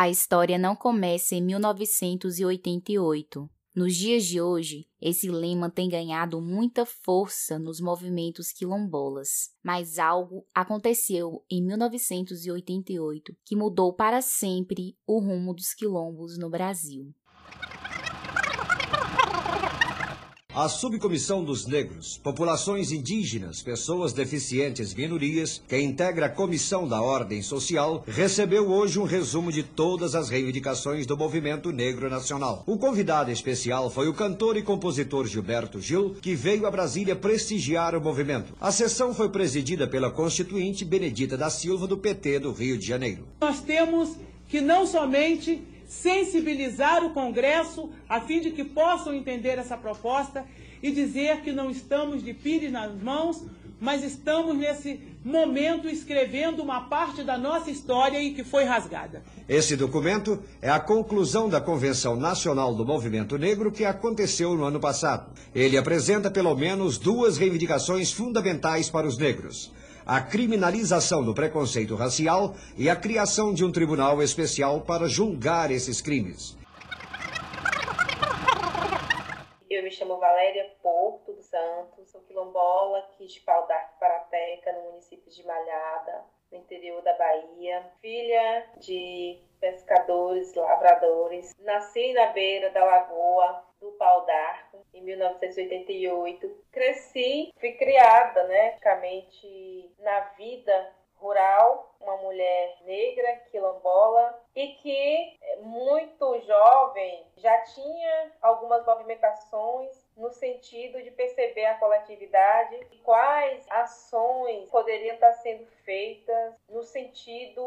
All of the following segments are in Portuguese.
A história não começa em 1988. Nos dias de hoje, esse lema tem ganhado muita força nos movimentos quilombolas, mas algo aconteceu em 1988 que mudou para sempre o rumo dos quilombos no Brasil. A Subcomissão dos Negros, Populações Indígenas, Pessoas Deficientes e Minorias, que integra a Comissão da Ordem Social, recebeu hoje um resumo de todas as reivindicações do movimento negro nacional. O convidado especial foi o cantor e compositor Gilberto Gil, que veio a Brasília prestigiar o movimento. A sessão foi presidida pela constituinte Benedita da Silva, do PT do Rio de Janeiro. Nós temos que não somente sensibilizar o Congresso a fim de que possam entender essa proposta e dizer que não estamos de pires nas mãos, mas estamos nesse momento escrevendo uma parte da nossa história e que foi rasgada. Esse documento é a conclusão da Convenção Nacional do Movimento Negro que aconteceu no ano passado. Ele apresenta pelo menos duas reivindicações fundamentais para os negros a criminalização do preconceito racial e a criação de um tribunal especial para julgar esses crimes. Eu me chamo Valéria Porto dos Santos, sou quilombola Pau d'Arco Parapeca, no município de Malhada, no interior da Bahia. Filha de pescadores, lavradores. Nasci na beira da lagoa do Pau d'Arco em 1988. Cresci, fui criada, né, praticamente na vida rural, uma mulher negra, quilombola, e que muito jovem já tinha algumas movimentações no sentido de perceber a coletividade e quais ações poderiam estar sendo feitas no sentido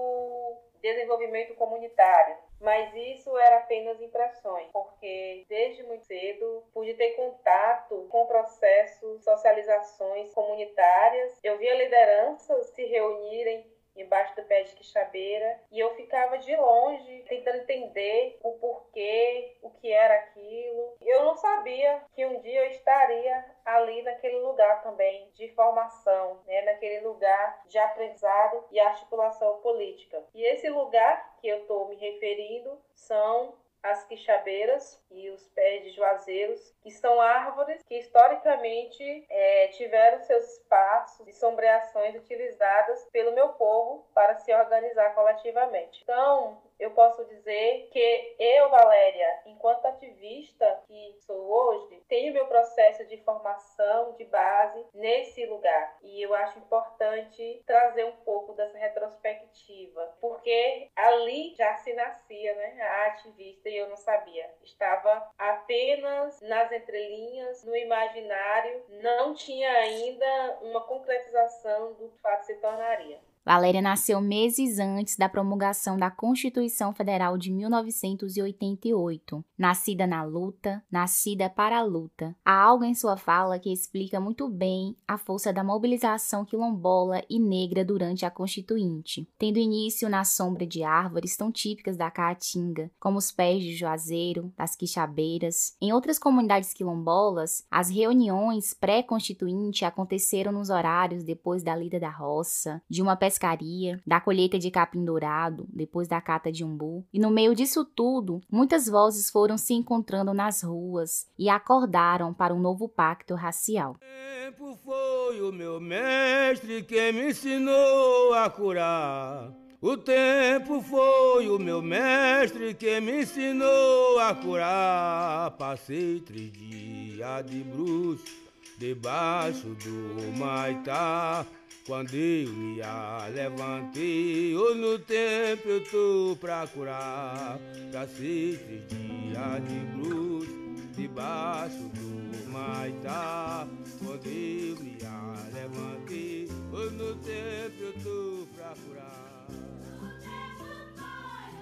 desenvolvimento comunitário. Mas isso era apenas impressões, porque desde muito cedo pude ter contato com processos, socializações comunitárias. Eu via lideranças se reunirem embaixo do pé de quixabeira e eu ficava de longe tentando entender o porquê, o que era aquilo. Eu não sabia que um dia eu estaria ali naquele lugar também de formação, né, naquele lugar de aprendizado e articulação política. E esse lugar que eu estou me referindo são as quixabeiras e os pés de juazeiros, que são árvores que historicamente é, tiveram seus espaços e sombreações utilizadas pelo meu povo para se organizar coletivamente. Então, eu posso dizer que eu, Valéria, enquanto ativista que sou hoje, tenho meu processo de formação de base nesse lugar. E eu acho importante trazer um pouco dessa retrospectiva, porque ali já se nascia, né, a ativista e eu não sabia. Estava apenas nas entrelinhas, no imaginário, não tinha ainda uma concretização do que fato se tornaria. Valéria nasceu meses antes da promulgação da Constituição Federal de 1988. Nascida na luta, nascida para a luta. Há algo em sua fala que explica muito bem a força da mobilização quilombola e negra durante a Constituinte, tendo início na sombra de árvores tão típicas da Caatinga, como os pés de juazeiro, das quixabeiras. Em outras comunidades quilombolas, as reuniões pré-constituinte aconteceram nos horários depois da lida da roça, de uma pescaria, da colheita de capim dourado, depois da cata de umbu. E no meio disso tudo, muitas vozes foram se encontrando nas ruas e acordaram para um novo pacto racial. Tempo foi o meu mestre que me ensinou a curar. O tempo foi o meu mestre que me ensinou a curar. Passei três dias de bruxo debaixo do maitá. Quando eu me levantei, ou no tempo eu tô pra curar. Cacete dia de cruz, debaixo do maitá. Quando eu me levantei, ou no tempo eu tô pra curar.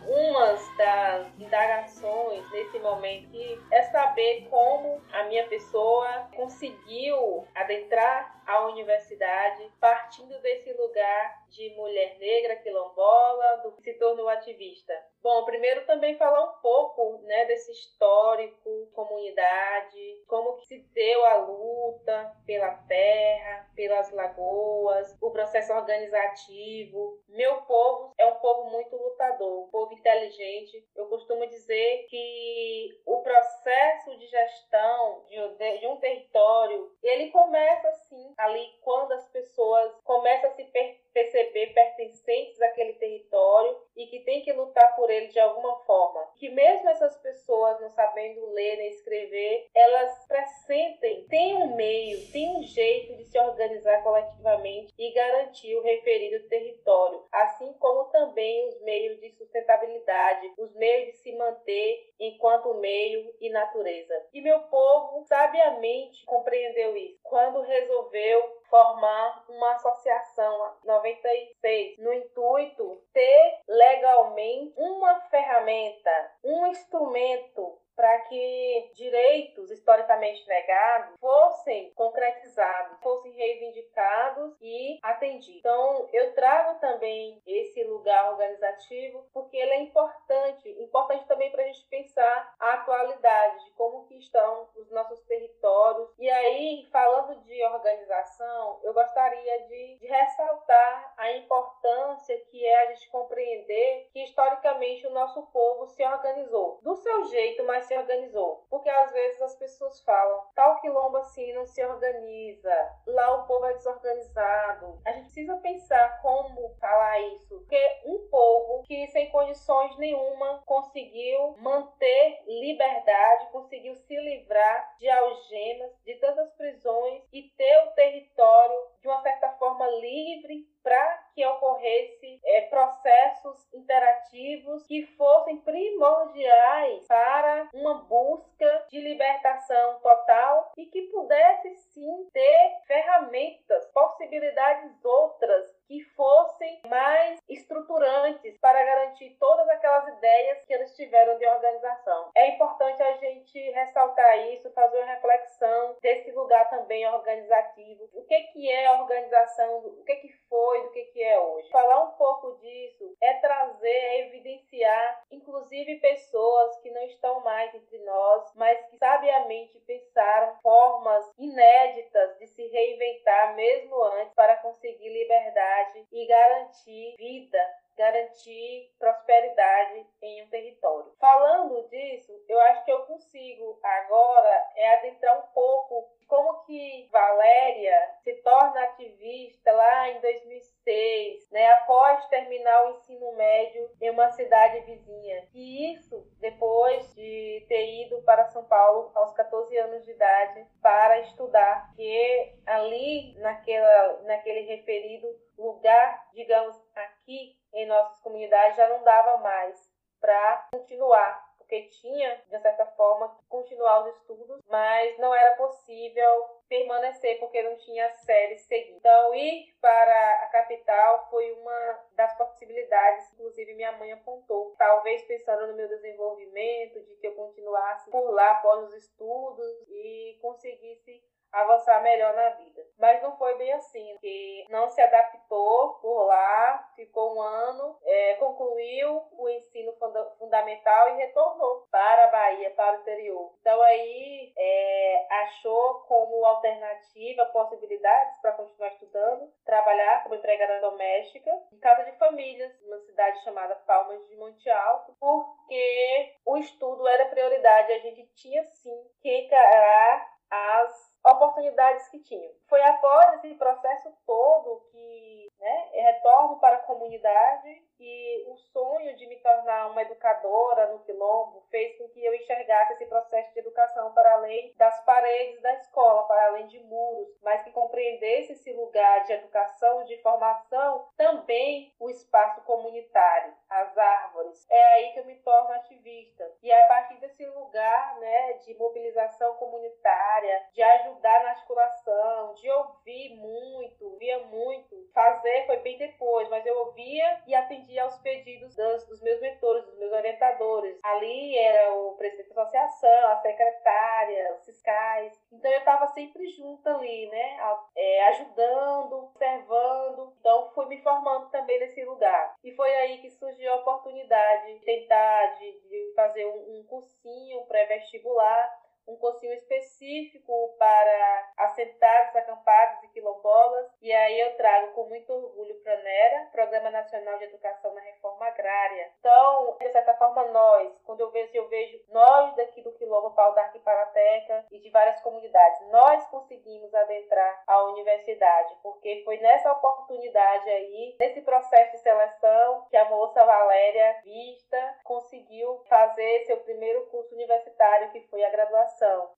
Uma das indagações nesse momento é saber como a minha pessoa conseguiu adentrar a universidade partindo desse lugar de mulher negra quilombola, do que se tornou ativista. Bom, primeiro também falar um pouco né, desse histórico, comunidade, como que se deu a luta pela terra, pelas lagoas, o processo organizativo. Meu povo é um povo muito lutador, um povo inteligente gente. Eu costumo dizer que o processo de gestão de um território, ele começa assim, ali quando as pessoas começam a se per perceber pertencentes àquele território e que tem que lutar por ele de alguma forma. Que mesmo essas pessoas não sabendo ler nem escrever, elas pressentem, tem um meio, tem um jeito de se organizar coletivamente e garantir o referido território, assim como também os meios de sustentabilidade, os meios de se manter enquanto meio e natureza. E meu povo sabiamente compreendeu isso quando resolveu formar uma associação 96 no intuito ter legalmente uma ferramenta, um instrumento para que direitos historicamente negados fossem concretizados, fossem reivindicados e atendidos. Então, eu trago também esse lugar organizativo porque ele é importante, importante também para a gente pensar a atualidade de como que estão os nossos territórios. E aí, falando de organização, eu gostaria de, de ressaltar a importância que é a gente compreender que historicamente o nosso povo se organizou do seu jeito, mas se organizou. Porque às vezes as pessoas falam, tal quilombo assim não se organiza, lá o povo é desorganizado. A gente precisa pensar como falar isso. Porque um povo que sem condições nenhuma conseguiu manter liberdade, conseguiu se livrar de algemas, de tantas prisões e ter o território de uma certa forma livre para que ocorresse é, processos interativos que fossem primordiais para uma busca de libertação total e que pudesse sim ter ferramentas, possibilidades outras que fossem mais estruturantes para garantir todas aquelas ideias que eles tiveram de organização. É importante a gente ressaltar isso, fazer uma reflexão desse lugar também organizativo. O que, que é organização, o que, que foi, do que, que é hoje. Falar um pouco disso é trazer, é evidenciar, inclusive pessoas que não estão mais entre nós, mas que sabiamente pensaram formas inéditas de se reinventar mesmo antes para conseguir liberdade e garantir vida, garantir prosperidade em um território. Falando disso, eu acho que eu consigo agora é adentrar um pouco como que Valéria se torna ativista lá em 2006, né, após terminar o ensino médio em uma cidade vizinha. E isso depois de ter ido para São Paulo aos 14 anos de idade para estudar, que ali naquela, naquele referido lugar, digamos, aqui em nossas comunidades já não dava mais para continuar porque tinha, de certa forma, que continuar os estudos, mas não era possível permanecer porque não tinha série seguida. Então, ir para a capital foi uma das possibilidades, inclusive minha mãe apontou, talvez pensando no meu desenvolvimento, de que eu continuasse por lá após os estudos e conseguisse avançar melhor na vida. Mas não foi bem assim, porque não se adaptou por lá, ficou um ano, é, concluiu o ensino funda fundamental e retornou para a Bahia, para o interior. Então aí é, achou como alternativa possibilidades para continuar estudando, trabalhar como empregada doméstica em casa de famílias, numa cidade chamada Palmas de Monte Alto, porque o estudo era prioridade, a gente tinha sim que encarar as oportunidades que tinham. Foi após esse processo todo que né, retorno para a comunidade e o sonho de me tornar uma educadora no Quilombo fez com que eu enxergasse esse processo de educação para além das paredes da escola, para além de muros, mas que compreendesse esse lugar de educação, de formação, também o espaço comunitário, as árvores. É aí que eu me torno ativista. E é a partir desse lugar né, de mobilização comunitária, de ajudar na articulação, de ouvir muito, via muito, fazer foi bem depois, mas eu ouvia e atendia aos pedidos dos, dos, meus mentores, dos meus orientadores. Ali era o presidente da associação, a secretária, os fiscais. Então eu estava sempre junto ali, né? É, ajudando, observando. Então fui me formando também nesse lugar. E foi aí que surgiu a oportunidade de tentar, de, de fazer um, um cursinho pré-vestibular um cursinho específico para assentados, acampados e quilombolas. E aí eu trago com muito orgulho para NERA, Programa Nacional de Educação na Reforma Agrária. Então, de certa forma, nós, quando eu vejo, eu vejo nós daqui do Quilombo Pau da Arquiparateca e de várias comunidades, nós conseguimos adentrar a universidade, porque foi nessa oportunidade aí, nesse processo de seleção, que a moça Valéria Vista conseguiu fazer seu primeiro curso universitário, que foi a graduação.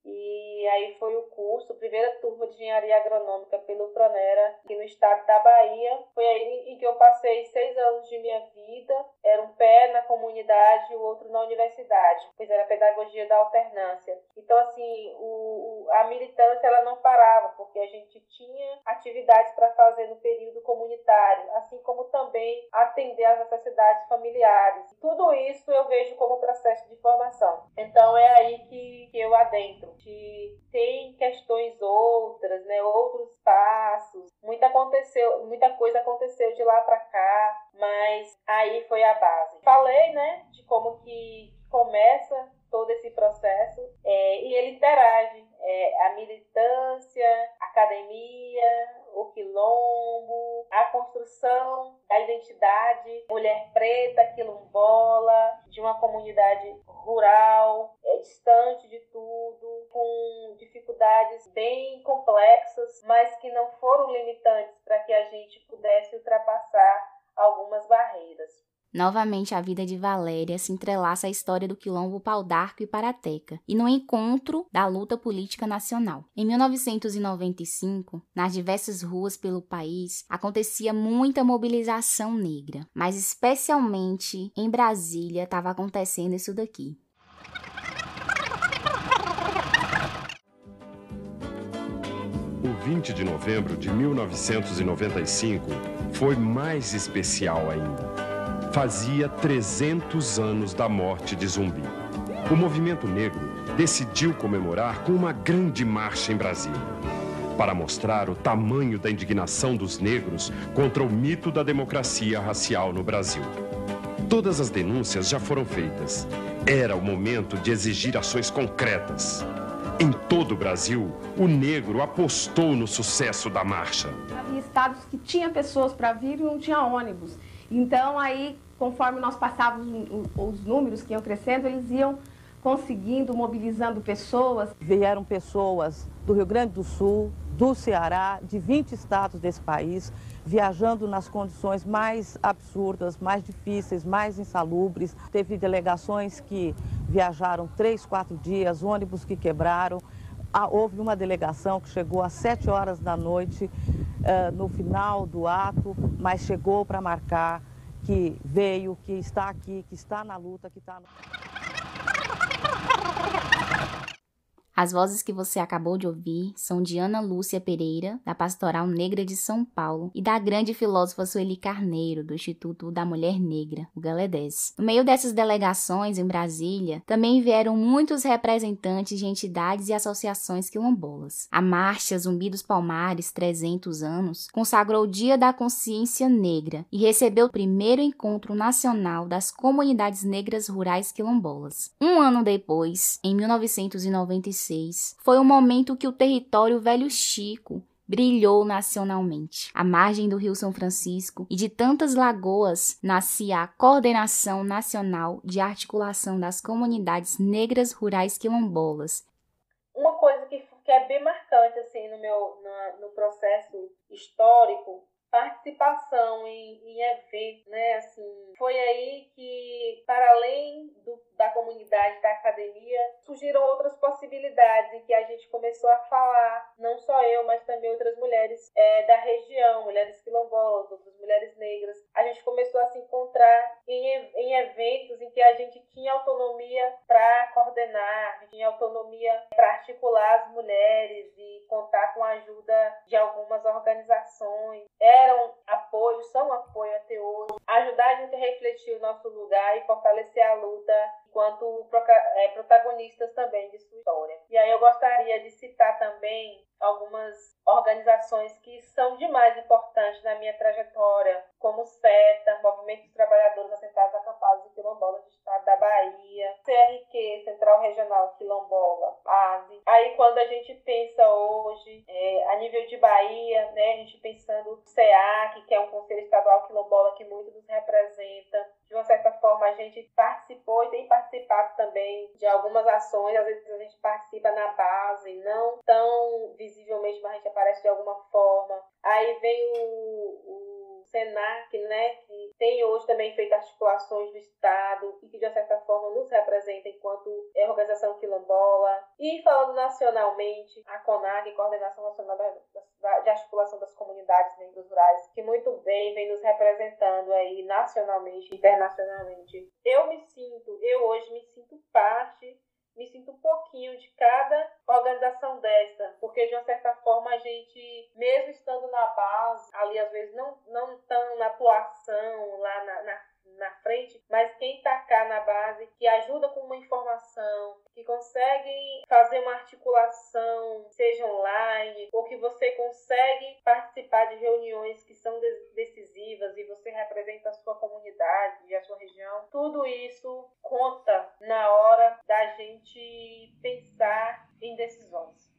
E aí foi o curso, primeira turma de engenharia agronômica pelo Pronera, aqui no estado da Bahia. Foi aí em que eu passei seis anos de minha vida, era um pé na comunidade e o outro na universidade, pois era pedagogia da alternância. Então, assim, o, a militância ela não parava, porque a gente tinha atividades para fazer no período comunitário, assim como também atender às necessidades familiares. Tudo isso eu vejo como processo de formação. Então, é aí que, que eu adentro. Que tem questões outras, né, outros passos. Muita, aconteceu, muita coisa aconteceu de lá para cá, mas aí foi a base. Falei, né, de como que começa todo esse processo é, e ele interage é, a militância, a academia, o quilombo, a construção da identidade mulher preta, quilombola, de uma comunidade rural, é, distante de tudo, com dificuldades bem complexas, mas que não foram limitantes para que a gente pudesse ultrapassar algumas barreiras. Novamente, a vida de Valéria se entrelaça à história do quilombo Pau-d'Arco e Parateca e no encontro da luta política nacional. Em 1995, nas diversas ruas pelo país, acontecia muita mobilização negra, mas especialmente em Brasília estava acontecendo isso daqui. O 20 de novembro de 1995 foi mais especial ainda fazia 300 anos da morte de Zumbi. O movimento negro decidiu comemorar com uma grande marcha em Brasília, para mostrar o tamanho da indignação dos negros contra o mito da democracia racial no Brasil. Todas as denúncias já foram feitas. Era o momento de exigir ações concretas. Em todo o Brasil, o negro apostou no sucesso da marcha. Havia estados que tinha pessoas para vir e não tinha ônibus. Então, aí, conforme nós passávamos os números que iam crescendo, eles iam conseguindo, mobilizando pessoas. Vieram pessoas do Rio Grande do Sul, do Ceará, de 20 estados desse país, viajando nas condições mais absurdas, mais difíceis, mais insalubres. Teve delegações que viajaram três, quatro dias, ônibus que quebraram. Ah, houve uma delegação que chegou às sete horas da noite, uh, no final do ato, mas chegou para marcar que veio, que está aqui, que está na luta, que está... No... As vozes que você acabou de ouvir são de Ana Lúcia Pereira, da Pastoral Negra de São Paulo, e da grande filósofa Sueli Carneiro, do Instituto da Mulher Negra, o Galedés. No meio dessas delegações em Brasília, também vieram muitos representantes de entidades e associações quilombolas. A Marcha Zumbi dos Palmares, 300 anos, consagrou o Dia da Consciência Negra e recebeu o primeiro encontro nacional das comunidades negras rurais quilombolas. Um ano depois, em 1995, foi o momento que o território Velho Chico brilhou nacionalmente. À margem do Rio São Francisco e de tantas lagoas nascia a Coordenação Nacional de Articulação das Comunidades Negras Rurais Quilombolas. Uma coisa que, que é bem marcante assim no meu no, no processo histórico participação em, em eventos, né? Assim, foi aí que, para além do, da comunidade, da academia, surgiram outras possibilidades em que a gente começou a falar, não só eu, mas também outras mulheres é, da região, mulheres quilombolas, outras mulheres negras. A gente começou a se encontrar em, em eventos em que a gente tinha autonomia para coordenar, tinha autonomia para articular as mulheres e contar com a ajuda de algumas organizações. Eram apoio, são apoio até hoje. Ajudar a gente a refletir o nosso lugar e fortalecer a luta enquanto é, protagonistas também de sua história. E aí eu gostaria de citar também algumas organizações que são de mais importantes na minha trajetória, como o SETA, Movimento dos Trabalhadores Assentados Acampados e Quilombolas do Estado da Bahia, CRQ, Central Regional Quilombola, base. Aí quando a gente pensa hoje, é, a nível de Bahia, né, a gente pensando no CEAC, que é um Conselho Estadual Quilombola que muito nos representa, de uma certa forma a gente participou e tem participado também de algumas ações, às vezes a gente participa na base, não tão visivelmente, mas a gente aparece de alguma forma. Aí vem o, o SENAC, né, que tem hoje também feito articulações do Estado e que de certa forma nos representa enquanto organização quilombola. E falando nacionalmente, a CONAG, Coordenação Nacional de Articulação das Comunidades Negros Rurais, que muito bem vem nos representando aí nacionalmente, internacionalmente. Eu me sinto, eu hoje me sinto parte me sinto um pouquinho de cada organização dessa, porque de uma certa forma a gente, mesmo estando na base, ali às vezes não, não tão na atuação lá na, na na frente, mas quem está cá na base, que ajuda com uma informação, que consegue fazer uma articulação, seja online, ou que você consegue participar de reuniões que são decisivas e você representa a sua comunidade e a sua região, tudo isso conta na hora da gente pensar em decisões.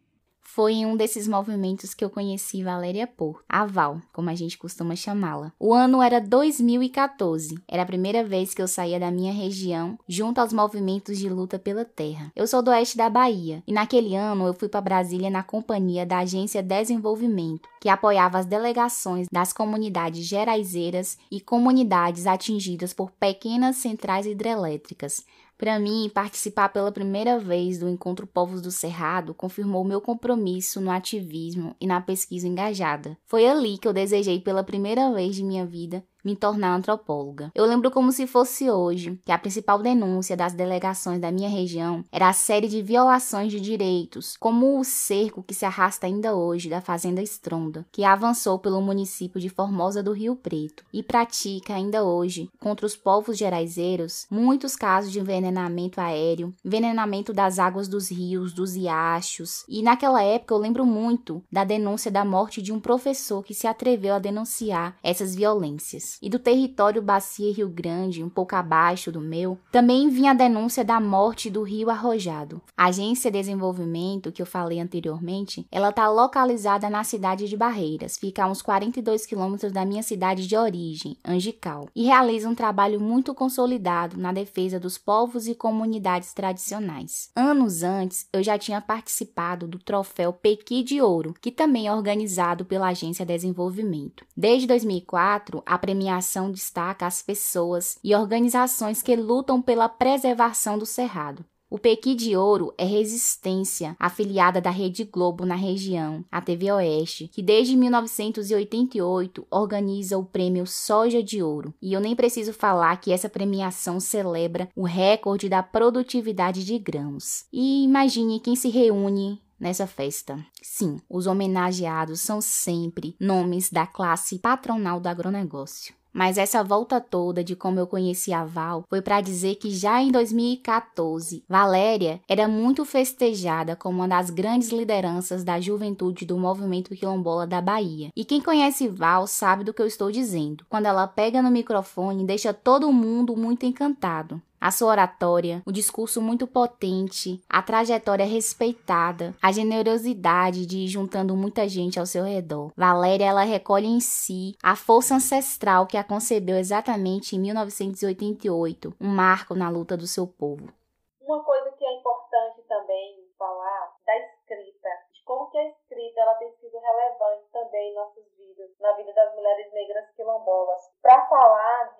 Foi em um desses movimentos que eu conheci Valéria Porto, a Val, como a gente costuma chamá-la. O ano era 2014. Era a primeira vez que eu saía da minha região junto aos movimentos de luta pela terra. Eu sou do oeste da Bahia e naquele ano eu fui para Brasília na companhia da Agência Desenvolvimento, que apoiava as delegações das comunidades geraizeiras e comunidades atingidas por pequenas centrais hidrelétricas, para mim, participar pela primeira vez do Encontro Povos do Cerrado confirmou meu compromisso no ativismo e na pesquisa engajada. Foi ali que eu desejei pela primeira vez de minha vida me tornar antropóloga. Eu lembro como se fosse hoje que a principal denúncia das delegações da minha região era a série de violações de direitos, como o cerco que se arrasta ainda hoje da Fazenda Estronda, que avançou pelo município de Formosa do Rio Preto e pratica ainda hoje contra os povos geraizeiros muitos casos de envenenamento aéreo, envenenamento das águas dos rios, dos riachos. E naquela época eu lembro muito da denúncia da morte de um professor que se atreveu a denunciar essas violências e do território Bacia Rio Grande, um pouco abaixo do meu, também vinha a denúncia da morte do Rio Arrojado. A Agência de Desenvolvimento, que eu falei anteriormente, ela está localizada na cidade de Barreiras, fica a uns 42 quilômetros da minha cidade de origem, Angical, e realiza um trabalho muito consolidado na defesa dos povos e comunidades tradicionais. Anos antes, eu já tinha participado do troféu Pequi de Ouro, que também é organizado pela Agência de Desenvolvimento. Desde 2004, a premiação premiação destaca as pessoas e organizações que lutam pela preservação do cerrado. O Pequi de Ouro é Resistência, afiliada da Rede Globo na região, a TV Oeste, que desde 1988 organiza o prêmio Soja de Ouro. E eu nem preciso falar que essa premiação celebra o recorde da produtividade de grãos. E imagine quem se reúne nessa festa. Sim, os homenageados são sempre nomes da classe patronal do agronegócio. Mas essa volta toda de como eu conheci a Val foi para dizer que já em 2014, Valéria era muito festejada como uma das grandes lideranças da juventude do movimento quilombola da Bahia. E quem conhece Val sabe do que eu estou dizendo. Quando ela pega no microfone, deixa todo mundo muito encantado a sua oratória, o discurso muito potente, a trajetória respeitada, a generosidade de ir juntando muita gente ao seu redor. Valéria ela recolhe em si a força ancestral que a concebeu exatamente em 1988, um marco na luta do seu povo. Uma coisa que é importante também falar da escrita, de como que a escrita ela tem sido relevante também em nossas vidas, na vida das mulheres negras quilombolas. Para falar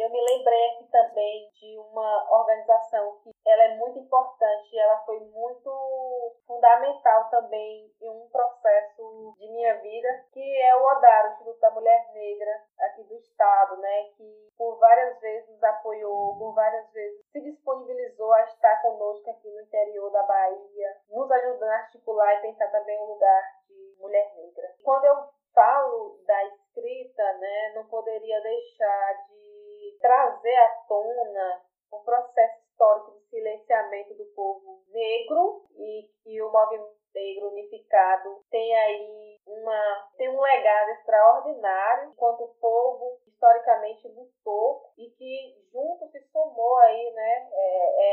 eu me lembrei aqui também de uma organização que ela é muito importante, ela foi muito fundamental também em um processo de minha vida, que é o ODAR, o Instituto da Mulher Negra aqui do estado, né, que por várias vezes nos apoiou, por várias vezes se disponibilizou a estar conosco aqui no interior da Bahia, nos ajudando a articular e pensar também o lugar de mulher negra. Quando eu falo da escrita, né, não poderia deixar de trazer à tona o processo histórico de silenciamento do povo negro e que o movimento negro unificado tem aí uma tem um legado extraordinário enquanto o povo historicamente lutou e que junto se somou aí né é, é,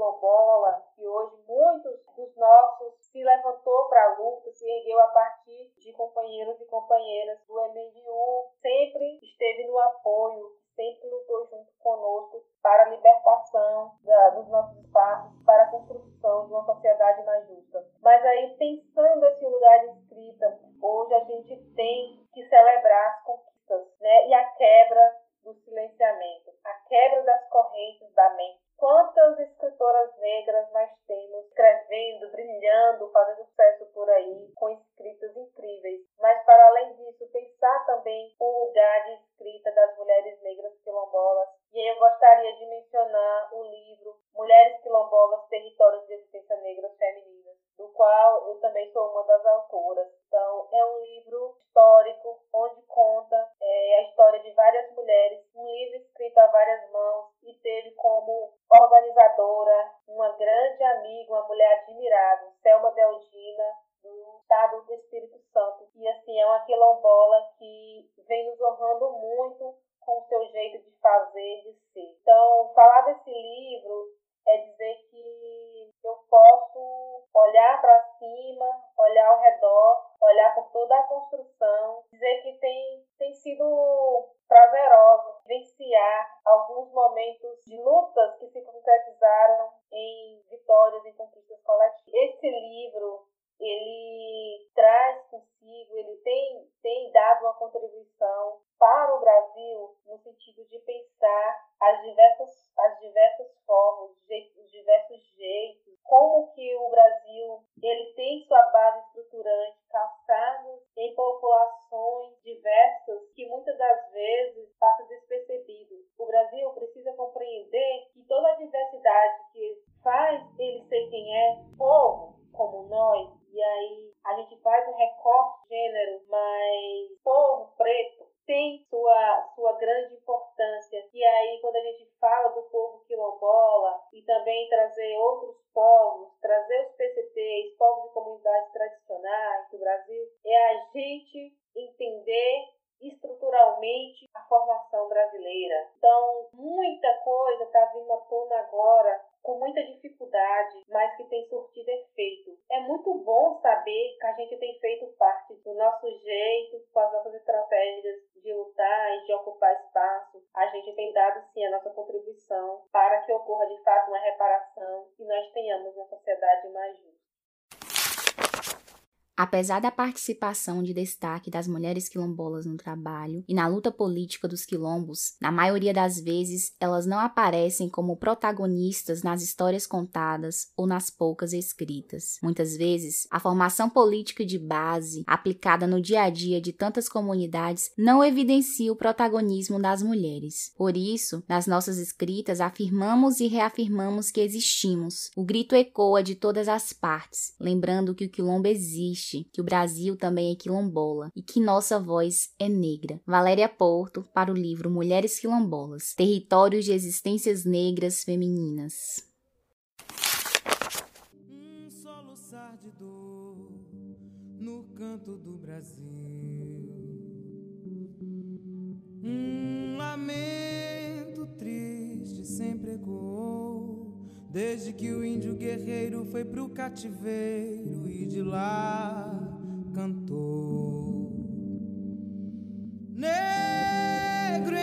quilombola, que hoje muitos dos nossos se levantou para a luta, se ergueu a partir de companheiros e companheiras do MNU, sempre esteve no apoio, sempre lutou junto conosco para a libertação da, dos nossos espaços, para a construção de uma sociedade mais justa. Mas aí, pensando esse lugar de escrita, hoje a gente tem que celebrar as conquistas né? e a quebra do silenciamento, a quebra das correntes da mente, Quantas escritoras negras nós temos escrevendo, brilhando, fazendo sucesso por aí, com escritas incríveis. Mas, para além disso, pensar também o lugar de escrita das mulheres negras quilombolas. E aí eu gostaria de mencionar o livro Mulheres Quilombolas, Territórios de Existência Negras Femininas, do qual eu também sou uma das autoras. Então, é um livro histórico onde conta é, a história de várias mulheres, um livro escrito a várias mãos e teve como organizadora uma grande amiga, uma mulher admirável, Selma Deldina, do estado do Espírito Santo. E assim, é uma quilombola que vem nos honrando muito com o seu jeito de fazer, de ser. Então, falar desse livro é dizer que eu posso olhar para cima, olhar ao redor, olhar por toda a construção, dizer que tem, tem sido prazeroso vivenciar alguns momentos de lutas que se concretizaram em vitórias e conquistas coletivas. Esse livro ele traz consigo, ele tem, tem dado uma contribuição para o Brasil no sentido de pensar as diversas, as diversas formas, os diversos jeitos, como que o Brasil ele tem sua base estruturante calçado em populações diversas que muitas das vezes passa despercebido. O Brasil precisa compreender que toda a diversidade que faz ele ser quem é, povo como nós, e aí a gente faz um recorte de gênero, mas povo preto tem sua, sua grande importância. E aí, quando a gente fala do povo quilombola e também trazer outros povos, trazer os PCTs, povos e comunidades tradicionais do Brasil, é a gente entender estruturalmente a formação brasileira. Então, muita coisa está vindo à tona agora com muita dificuldade, mas que tem surtido efeito. É muito bom saber que a gente tem feito parte do nosso jeito, com as nossas estratégias de lutar e de ocupar espaço. A gente tem dado sim a nossa contribuição para que ocorra de fato uma reparação e nós tenhamos uma sociedade mais justa. Apesar da participação de destaque das mulheres quilombolas no trabalho e na luta política dos quilombos, na maioria das vezes elas não aparecem como protagonistas nas histórias contadas ou nas poucas escritas. Muitas vezes, a formação política de base, aplicada no dia a dia de tantas comunidades, não evidencia o protagonismo das mulheres. Por isso, nas nossas escritas afirmamos e reafirmamos que existimos. O grito ecoa de todas as partes, lembrando que o quilombo existe que o Brasil também é quilombola e que nossa voz é negra. Valéria Porto, para o livro Mulheres Quilombolas Territórios de Existências Negras Femininas. Um soluçar de dor no canto do Brasil. Um lamento triste sempre ecoou Desde que o índio guerreiro foi pro cativeiro e de lá cantou. Negro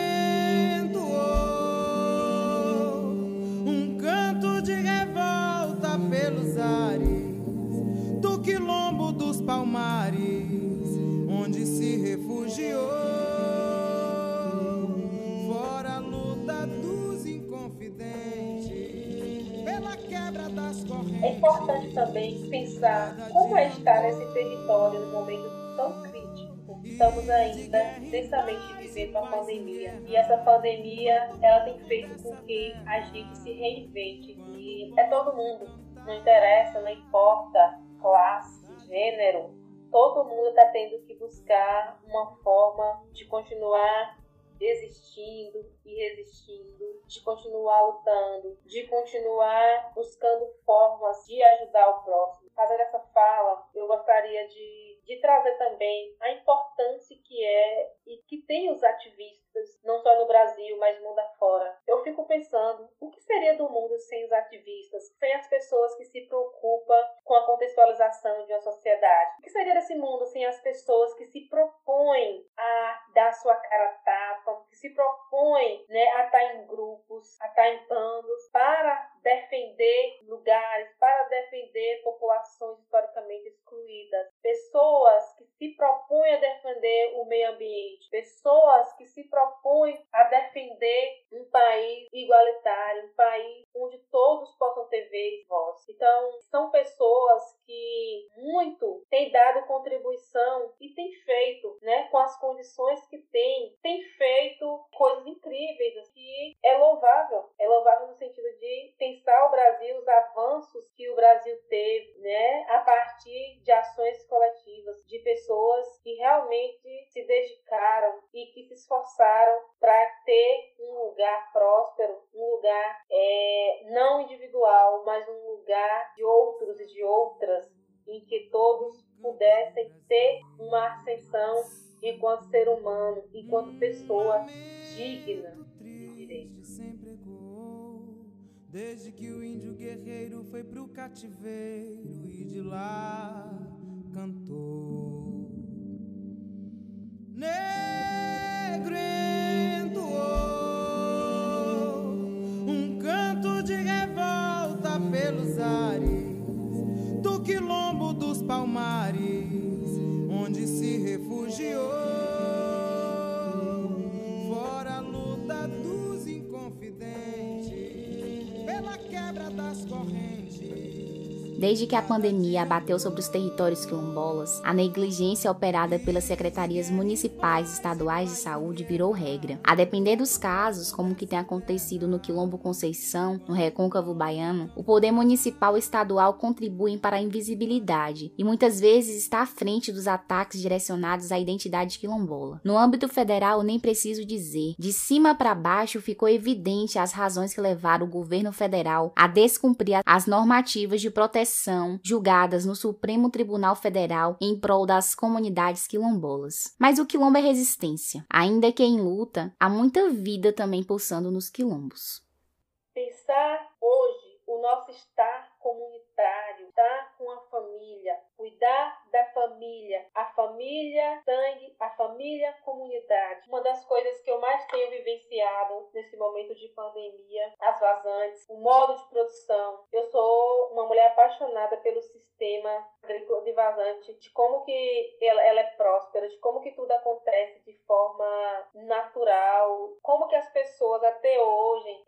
também pensar como é estar nesse território no momento tão crítico. Estamos ainda intensamente vivendo uma pandemia e essa pandemia ela tem feito com que a gente se reinvente e é todo mundo, não interessa, não importa classe, gênero, todo mundo está tendo que buscar uma forma de continuar existindo e resistindo, de continuar lutando, de continuar buscando formas de ajudar o próximo. Fazendo essa fala, eu gostaria de, de trazer também a importância que é e que tem os ativistas, não só no Brasil, mas mundo afora. Eu fico pensando, o que seria do mundo sem os ativistas, sem as pessoas que se preocupam com a contextualização de uma sociedade? O que seria desse mundo sem as pessoas que se propõem a dar sua cara a tapa, que se propõem né, a estar em grupos, a estar em bandos, para defender lugares, para defender populações historicamente excluídas, pessoas se propõem a defender o meio ambiente, pessoas que se propõem a defender um país igualitário, um país onde todos possam ter vez e voz. Então, são pessoas que muito têm dado contribuição e têm feito, né, com as condições que têm, têm feito coisas incríveis, que é louvável, é louvável no sentido de pensar o Brasil, os avanços que o Brasil teve, né, a partir de ações coletivas, de pessoas que realmente se dedicaram e que se esforçaram para ter um lugar próspero, um lugar é, não individual, mas um lugar de outros e de outras, em que todos pudessem ter uma ascensão enquanto ser humano, enquanto pessoa digna de direitos. Desde que o índio guerreiro foi pro cativeiro e de lá cantou. Negro entoou um canto de revolta pelos ares do quilombo dos palmares, onde se refugiou. Fora a luta dos inconfidentes, pela quebra das correntes. Desde que a pandemia abateu sobre os territórios quilombolas, a negligência operada pelas secretarias municipais e estaduais de saúde virou regra. A depender dos casos, como o que tem acontecido no Quilombo Conceição, no Recôncavo Baiano, o poder municipal e estadual contribuem para a invisibilidade e muitas vezes está à frente dos ataques direcionados à identidade quilombola. No âmbito federal, nem preciso dizer, de cima para baixo ficou evidente as razões que levaram o governo federal a descumprir as normativas de proteção julgadas no Supremo Tribunal Federal em prol das comunidades quilombolas. Mas o quilombo é resistência. Ainda que em luta, há muita vida também pulsando nos quilombos. Pensar hoje o nosso estar comunitário, estar com a família, cuidar da família, a família sangue, a família comunidade. Uma das coisas que eu mais tenho vivenciado nesse momento de pandemia, as vazantes, o modo de produção. Eu sou uma mulher apaixonada pelo sistema de vazante, de como que ela, ela é próspera, de como que tudo acontece de forma natural, como que as pessoas até hoje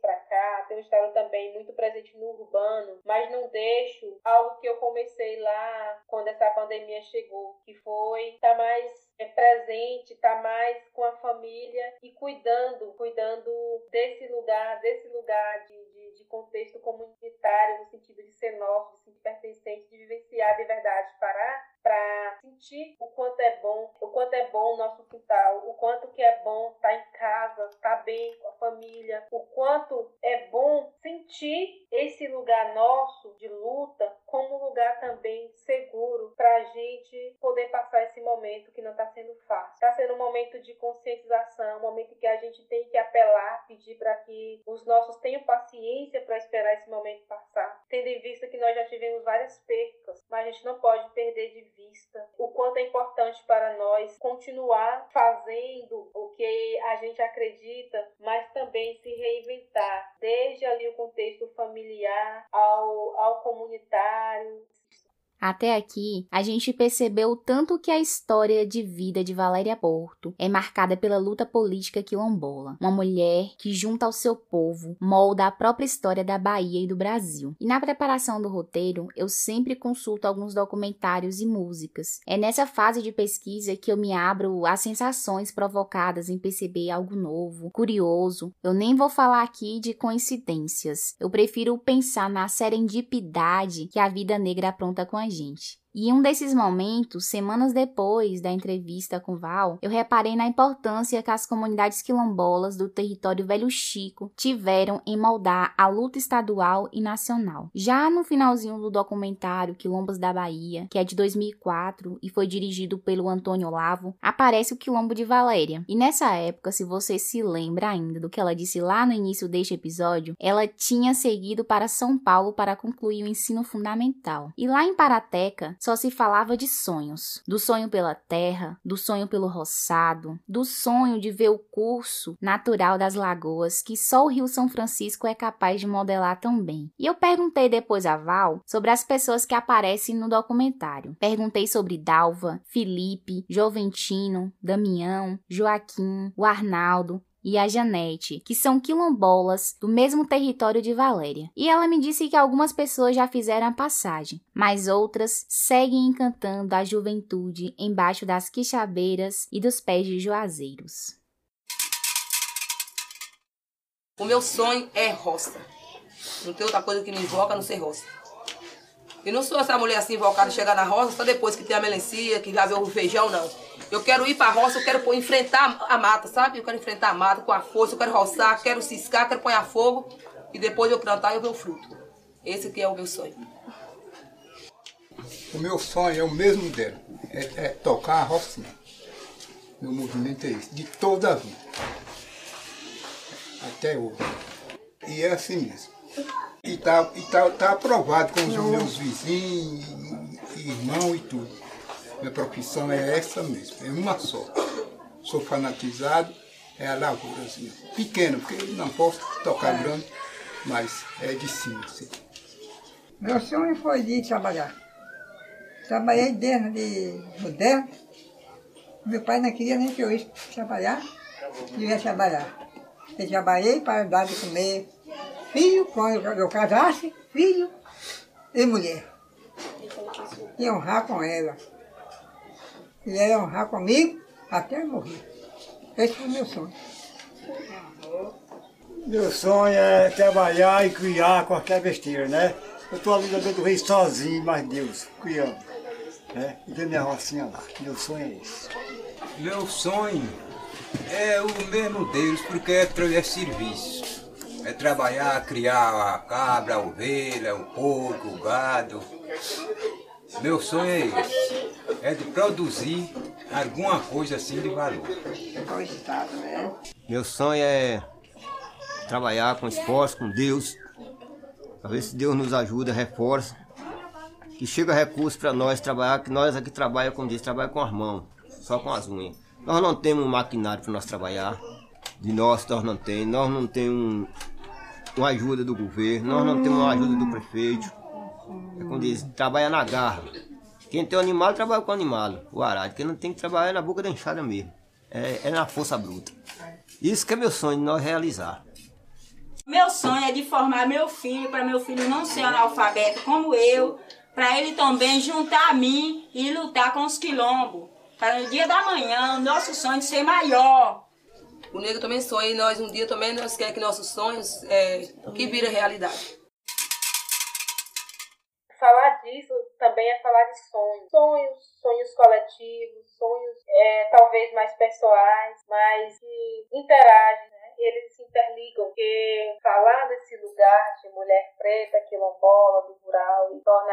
para cá, tenho estado também muito presente no urbano, mas não deixo algo que eu comecei lá quando essa pandemia chegou, que foi estar tá mais é, presente, estar tá mais com a família e cuidando, cuidando desse lugar, desse lugar de, de, de contexto comunitário, no sentido de ser nosso, de se pertencente, de vivenciar de verdade Pará, para sentir o quanto é bom, o quanto é bom o nosso quintal, o quanto que é bom estar tá em casa, estar tá bem com a família, o quanto é bom sentir esse lugar nosso de luta como um lugar também seguro para a gente poder passar esse momento que não está sendo fácil. Está sendo um momento de conscientização, um momento que a gente tem que apelar, pedir para que os nossos tenham paciência para esperar esse momento passar, tendo em vista que nós já tivemos várias percas, mas a gente não pode perder de vista o quanto é importante para nós continuar fazendo o que a gente acredita, mas também se reinventar, desde ali o contexto familiar ao, ao comunitário, até aqui, a gente percebeu tanto que a história de vida de Valéria Porto é marcada pela luta política quilombola, uma mulher que, junto ao seu povo, molda a própria história da Bahia e do Brasil. E na preparação do roteiro, eu sempre consulto alguns documentários e músicas. É nessa fase de pesquisa que eu me abro às sensações provocadas em perceber algo novo, curioso. Eu nem vou falar aqui de coincidências. Eu prefiro pensar na serendipidade que a vida negra apronta com a gente. E em um desses momentos, semanas depois da entrevista com Val, eu reparei na importância que as comunidades quilombolas do território Velho Chico tiveram em moldar a luta estadual e nacional. Já no finalzinho do documentário Quilombos da Bahia, que é de 2004 e foi dirigido pelo Antônio Olavo, aparece o Quilombo de Valéria. E nessa época, se você se lembra ainda do que ela disse lá no início deste episódio, ela tinha seguido para São Paulo para concluir o ensino fundamental. E lá em Parateca, só se falava de sonhos, do sonho pela terra, do sonho pelo roçado, do sonho de ver o curso natural das lagoas que só o Rio São Francisco é capaz de modelar tão bem. E eu perguntei depois a Val sobre as pessoas que aparecem no documentário. Perguntei sobre Dalva, Felipe, Joventino, Damião, Joaquim, o Arnaldo e a Janete, que são quilombolas do mesmo território de Valéria. E ela me disse que algumas pessoas já fizeram a passagem, mas outras seguem encantando a juventude embaixo das quixabeiras e dos pés de juazeiros. O meu sonho é roça. Não tem outra coisa que me invoca a não ser roça. E não sou essa mulher assim invocada chegar na roça só depois que tem a melancia, que já vê o feijão, não. Eu quero ir pra roça, eu quero enfrentar a mata, sabe? Eu quero enfrentar a mata com a força, eu quero roçar, quero ciscar, quero pôr a fogo e depois eu plantar e eu ver o fruto. Esse aqui é o meu sonho. O meu sonho é o mesmo dela, é, é tocar a rocinha. Meu movimento é esse, de toda a vida. Até hoje. E é assim mesmo. E tá, e tá, tá aprovado com os meus vizinhos, irmãos e tudo. Minha profissão é essa mesmo, é uma só. Sou fanatizado, é a lavourazinha. Pequena, porque não posso tocar grande, mas é de cima. Assim. Meu sonho foi de trabalhar. Trabalhei dentro de moderno. Meu pai não queria nem que eu ia trabalhar, eu ia trabalhar. Eu trabalhei para dar de comer, filho, quando eu casasse, filho e mulher. E honrar com ela. E ela honrar comigo até morrer. Esse foi o meu sonho. Meu sonho é trabalhar e criar qualquer besteira, né? Eu estou ali dentro do rei sozinho, mas Deus, criando. Né? E tem minha rocinha lá. Meu sonho é esse. Meu sonho é o mesmo Deus, porque é, é serviço. É trabalhar, criar a cabra, a ovelha, o porco, o gado. Meu sonho é esse. É de produzir alguma coisa assim de valor. Meu sonho é trabalhar com esforço, com Deus. Para ver se Deus nos ajuda, reforça. Que chega recurso para nós trabalhar, que nós aqui trabalhamos com Deus, trabalhamos com as mãos, só com as unhas. Nós não temos um maquinário para nós trabalhar. De nós, nós não temos. Nós não temos uma ajuda do governo, nós não temos uma ajuda do prefeito. É quando diz, trabalha na garra. Quem tem o animal, trabalha com o animal, o arado. Quem não tem que trabalhar é na boca da enxada mesmo. É, é na força bruta. Isso que é meu sonho de nós realizar. Meu sonho é de formar meu filho, para meu filho não ser analfabeto como eu, para ele também juntar a mim e lutar com os quilombos. Para no dia da manhã o nosso sonho ser maior. O negro também sonha e nós um dia também nós queremos que nossos sonhos é, que vira realidade. Falar disso também também é falar de sonhos. Sonhos, sonhos coletivos, sonhos é, talvez mais pessoais, mas que interagem, né? eles se interligam, porque falar desse lugar de mulher preta, quilombola, do rural e torna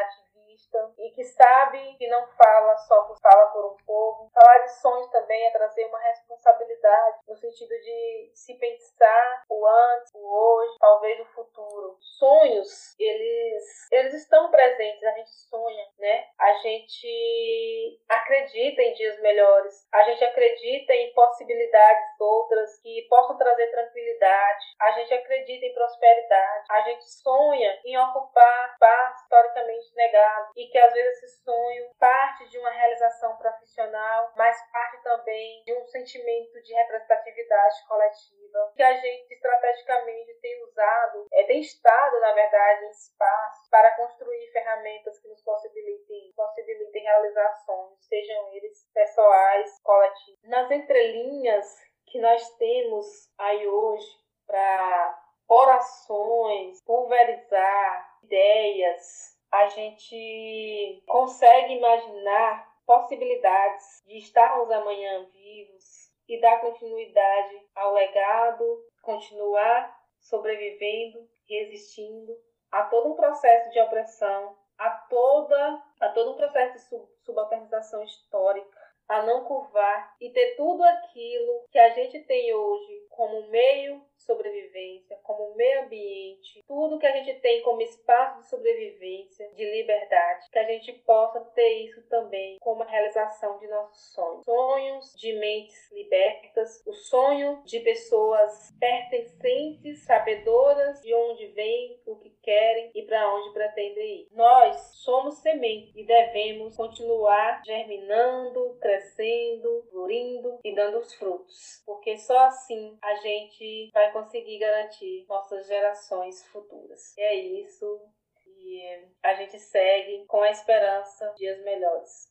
e que sabe que não fala só fala por um povo. Falar de sonhos também é trazer uma responsabilidade no sentido de se pensar o antes, o hoje, talvez o futuro. Sonhos, eles eles estão presentes, a gente sonha, né? A gente acredita em dias melhores, a gente acredita em possibilidades outras que possam trazer tranquilidade, a gente acredita em prosperidade, a gente sonha em ocupar espaços historicamente negados e que às vezes esse sonho parte de uma realização profissional, mas parte também de um sentimento de representatividade coletiva que a gente estrategicamente tem usado, é, tem estado, na verdade, em espaços para construir ferramentas que nos possibilitem, possibilitem realizar sonhos, sejam eles pessoais, coletivos. Nas entrelinhas que nós temos aí hoje para orações, pulverizar ideias, a gente consegue imaginar possibilidades de estarmos amanhã vivos e dar continuidade ao legado, continuar sobrevivendo, resistindo a todo um processo de opressão, a toda a todo um processo de sub subalternização histórica, a não curvar e ter tudo aquilo que a gente tem hoje como meio de sobrevivência, como meio ambiente, tudo que a gente tem como espaço de sobrevivência, de liberdade, que a gente possa ter isso também como a realização de nossos sonhos. Sonhos de mentes libertas, o sonho de pessoas pertencentes, sabedoras de onde vêm, o que querem e para onde pretendem ir. Nós somos semente e devemos continuar germinando, crescendo, florindo e dando os frutos, porque só assim a gente vai conseguir garantir nossas gerações futuras. E é isso. E a gente segue com a esperança de dias melhores.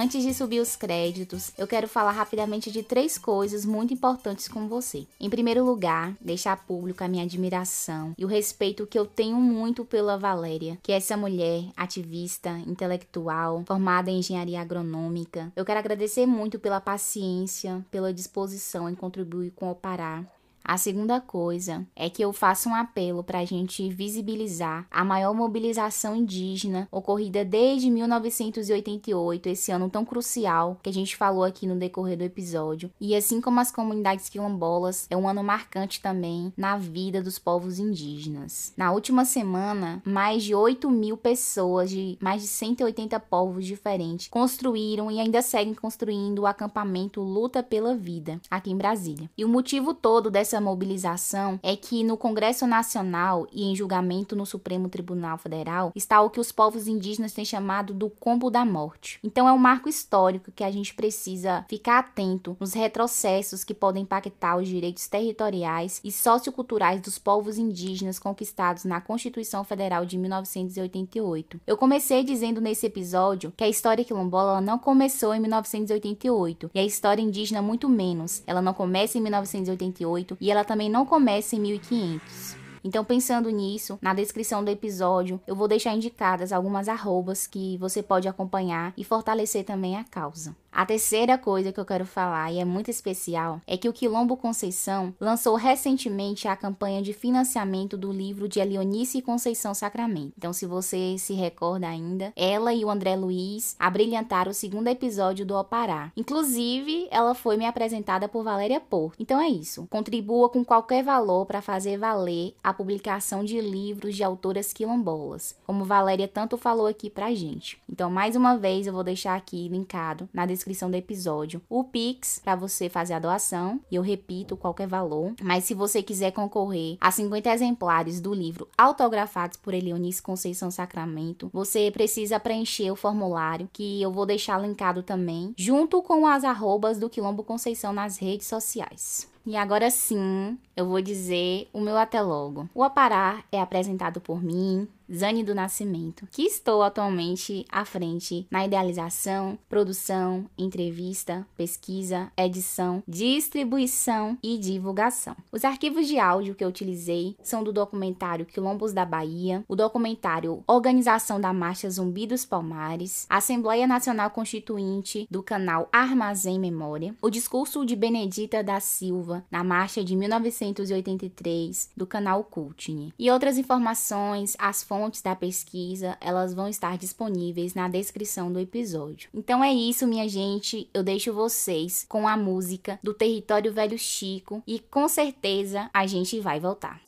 Antes de subir os créditos, eu quero falar rapidamente de três coisas muito importantes com você. Em primeiro lugar, deixar público a minha admiração e o respeito que eu tenho muito pela Valéria, que é essa mulher ativista, intelectual, formada em engenharia agronômica. Eu quero agradecer muito pela paciência, pela disposição em contribuir com o Pará a segunda coisa é que eu faço um apelo para a gente visibilizar a maior mobilização indígena ocorrida desde 1988, esse ano tão crucial que a gente falou aqui no decorrer do episódio. E assim como as comunidades quilombolas, é um ano marcante também na vida dos povos indígenas. Na última semana, mais de 8 mil pessoas de mais de 180 povos diferentes construíram e ainda seguem construindo o acampamento Luta pela Vida aqui em Brasília. E o motivo todo dessa essa mobilização é que no Congresso Nacional e em julgamento no Supremo Tribunal Federal está o que os povos indígenas têm chamado do combo da morte. Então é um marco histórico que a gente precisa ficar atento nos retrocessos que podem impactar os direitos territoriais e socioculturais dos povos indígenas conquistados na Constituição Federal de 1988. Eu comecei dizendo nesse episódio que a história quilombola não começou em 1988 e a história indígena muito menos. Ela não começa em 1988 e ela também não começa em 1500. Então, pensando nisso, na descrição do episódio, eu vou deixar indicadas algumas arrobas que você pode acompanhar e fortalecer também a causa. A terceira coisa que eu quero falar, e é muito especial, é que o Quilombo Conceição lançou recentemente a campanha de financiamento do livro de Elionice Conceição Sacramento. Então, se você se recorda ainda, ela e o André Luiz abrilhantaram o segundo episódio do Opará. Inclusive, ela foi me apresentada por Valéria Porto. Então é isso. Contribua com qualquer valor para fazer valer a publicação de livros de autoras quilombolas, como Valéria tanto falou aqui pra gente. Então, mais uma vez, eu vou deixar aqui linkado na descrição descrição do episódio o Pix para você fazer a doação, e eu repito qualquer valor. Mas se você quiser concorrer a 50 exemplares do livro autografados por Eleonice Conceição Sacramento, você precisa preencher o formulário que eu vou deixar linkado também, junto com as arrobas do Quilombo Conceição nas redes sociais. E agora sim, eu vou dizer o meu até logo. O Aparar é apresentado por mim, Zane do Nascimento, que estou atualmente à frente na idealização, produção, entrevista, pesquisa, edição, distribuição e divulgação. Os arquivos de áudio que eu utilizei são do documentário Quilombos da Bahia, o documentário Organização da Marcha Zumbi dos Palmares, Assembleia Nacional Constituinte do canal Armazém Memória, o discurso de Benedita da Silva na marcha de 1983 do canal Cultine e outras informações, as fontes da pesquisa, elas vão estar disponíveis na descrição do episódio. Então é isso, minha gente. Eu deixo vocês com a música do Território Velho Chico e com certeza a gente vai voltar.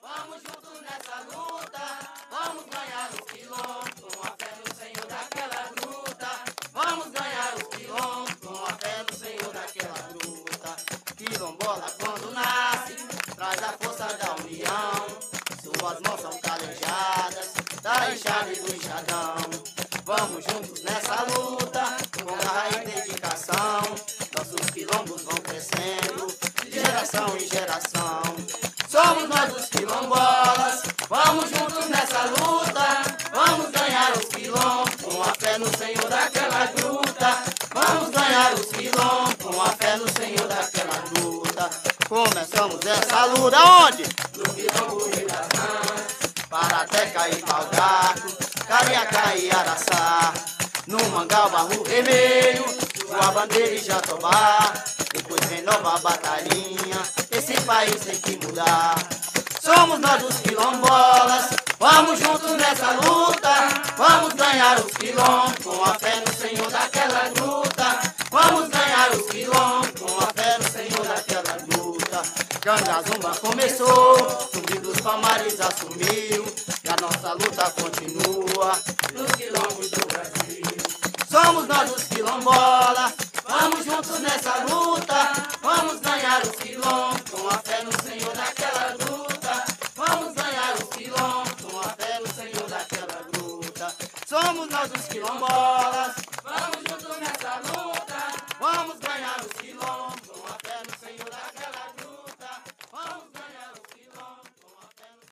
Vamos juntos Quilombola quando nasce, traz a força da união. Suas mãos são calejadas da enxada e do enxadão. Vamos juntos nessa luta, com garra e dedicação. Nossos quilombos vão crescendo, de geração em geração. Somos nós os quilombolas, vamos juntos nessa luta. Vamos ganhar os quilombos, com a fé no Senhor daquela gruta. Vamos ganhar os luta onde? No quilombo Rãs, Parateca e Palgaco, Cariacá e Araçá. No Mangal, Barro Vermelho, sua bandeira e Jatobá. Depois vem Nova Batalhinha, esse país tem que mudar. Somos nós os quilombolas, vamos juntos nessa luta. Vamos ganhar os quilombos, com a fé no Senhor daquela luta. Vamos ganhar os quilombos, Canga Zumba começou, Zumbi dos Palmares assumiu. E a nossa luta continua nos quilombos do Brasil. Somos nós os quilombolas, vamos juntos nessa luta. Vamos ganhar os quilombos, com a fé no Senhor daquela luta. Vamos ganhar os quilombos, com a fé no Senhor daquela luta. Somos nós os quilombolas, vamos juntos nessa luta.